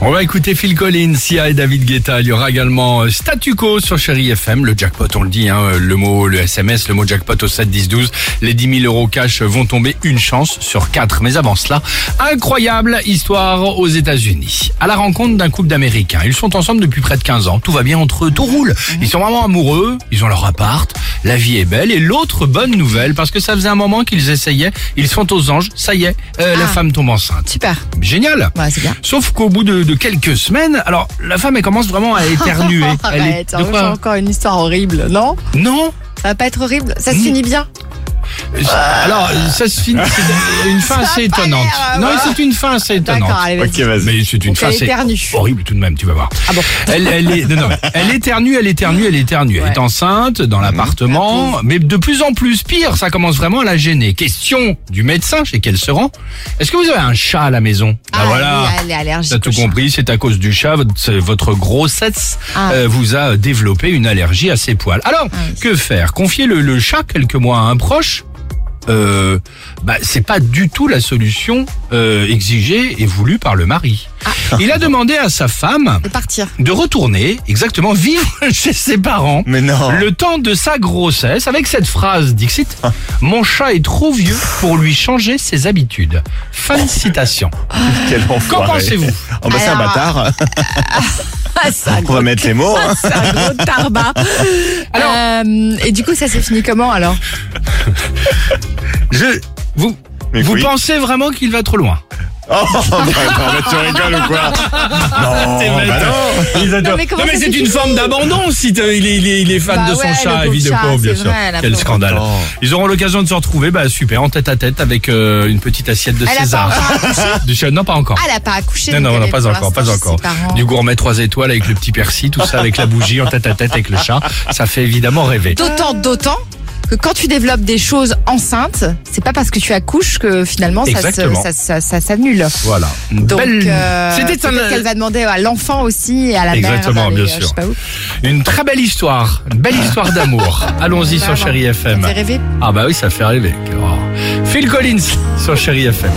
On va écouter Phil Collins, Sia et David Guetta. Il y aura également euh, Statu Quo sur Chéri FM. Le jackpot, on le dit, hein, le mot, le SMS, le mot jackpot au 7 10 12. Les 10 000 euros cash vont tomber une chance sur quatre. Mais avant cela, incroyable histoire aux États-Unis. À la rencontre d'un couple d'Américains. Ils sont ensemble depuis près de 15 ans. Tout va bien entre eux, tout roule. Ils sont vraiment amoureux. Ils ont leur appart. La vie est belle. Et l'autre bonne nouvelle, parce que ça faisait un moment qu'ils essayaient. Ils sont aux anges. Ça y est, euh, la Ah. femme tombe enceinte. Super. Génial. Ouais, c'est bien. Sauf qu'au bout de, de quelques semaines, alors la femme elle commence vraiment à éternuer. Elle est- Arrête, de hein, quoi j'ai encore une histoire horrible, non? Non. Ça va pas être horrible? Ça se finit bien? Alors ça se finit. C'est une fin assez étonnante. l'air, Non, c'est une fin assez étonnante. D'accord, allez, vas-y. Ok, vas-y. Mais c'est une Donc, fin elle assez éternue. horrible tout de même. Tu vas voir. Ah bon Elle, elle est, non, non, mais elle éternue, elle éternue, elle éternue. Elle est enceinte dans l'appartement, mais de plus en plus pire, ça commence vraiment à la gêner. Question du médecin chez qui elle se rend. Est-ce que vous avez un chat à la maison? Ah, Ah, voilà. elle est allergique T'as tout compris, c'est à cause du chat, votre, c'est- votre grossesse Ah. euh, vous a développé une allergie à ses poils. Alors, oui. que faire? Confier le, le chat quelques mois à un proche? Euh, bah, c'est pas du tout la solution euh, exigée et voulue par le mari. Ah. Il a demandé à sa femme De partir. de retourner exactement vivre chez ses parents Mais non. le temps de sa grossesse avec cette phrase Dixit Mon chat est trop vieux pour lui changer ses habitudes. Fin de citation. Quel Qu'en pensez-vous? Oh bah c'est un bâtard. Ah, On va mettre les mots. hein. c'est un gros tarbat. Alors- Euh, et du coup, ça s'est fini comment alors? Je vous Mais vous oui. pensez vraiment qu'il va trop loin Oh, bah, attends, mais tu rigoles ou quoi Non, T'es bah bête. non. Non, mais comment ça c'est une forme d'abandon si t'as- il est, il est- il est fan Bah de son ouais, le chat, pauvre évidemment, chat, bien c'est sûr. vrai, la Quel pauvre. scandale. Oh. Ils auront l'occasion de se retrouver, bah super, en tête à tête avec euh, une petite assiette de Elle a pas César. Du chat, non, pas encore. Ah, elle a pas accouché. Non, donc non, elle non, est pas pour encore, pas l'instant chez encore. ses parents. Du gourmet 3 étoiles avec le petit persil, tout ça avec la bougie en tête à tête avec le chat. Ça fait évidemment rêver. D'autant, d'autant que quand tu développes des choses enceintes, c'est pas parce que tu accouches que finalement ça, se- Exactement. ça, ça, ça s'annule. Voilà. Une Donc, belle- euh, C'était un- peut-être qu'elle va demander à l'enfant aussi et à la Exactement, mère. bien d'aller, euh, sûr. Je sais pas où. une très belle histoire. Une belle histoire d'amour. Allons-y sur Vraiment. Chéri FM. Ça fait rêver. Ah bah oui, ça fait rêver. Oh. Phil Collins sur Chéri FM.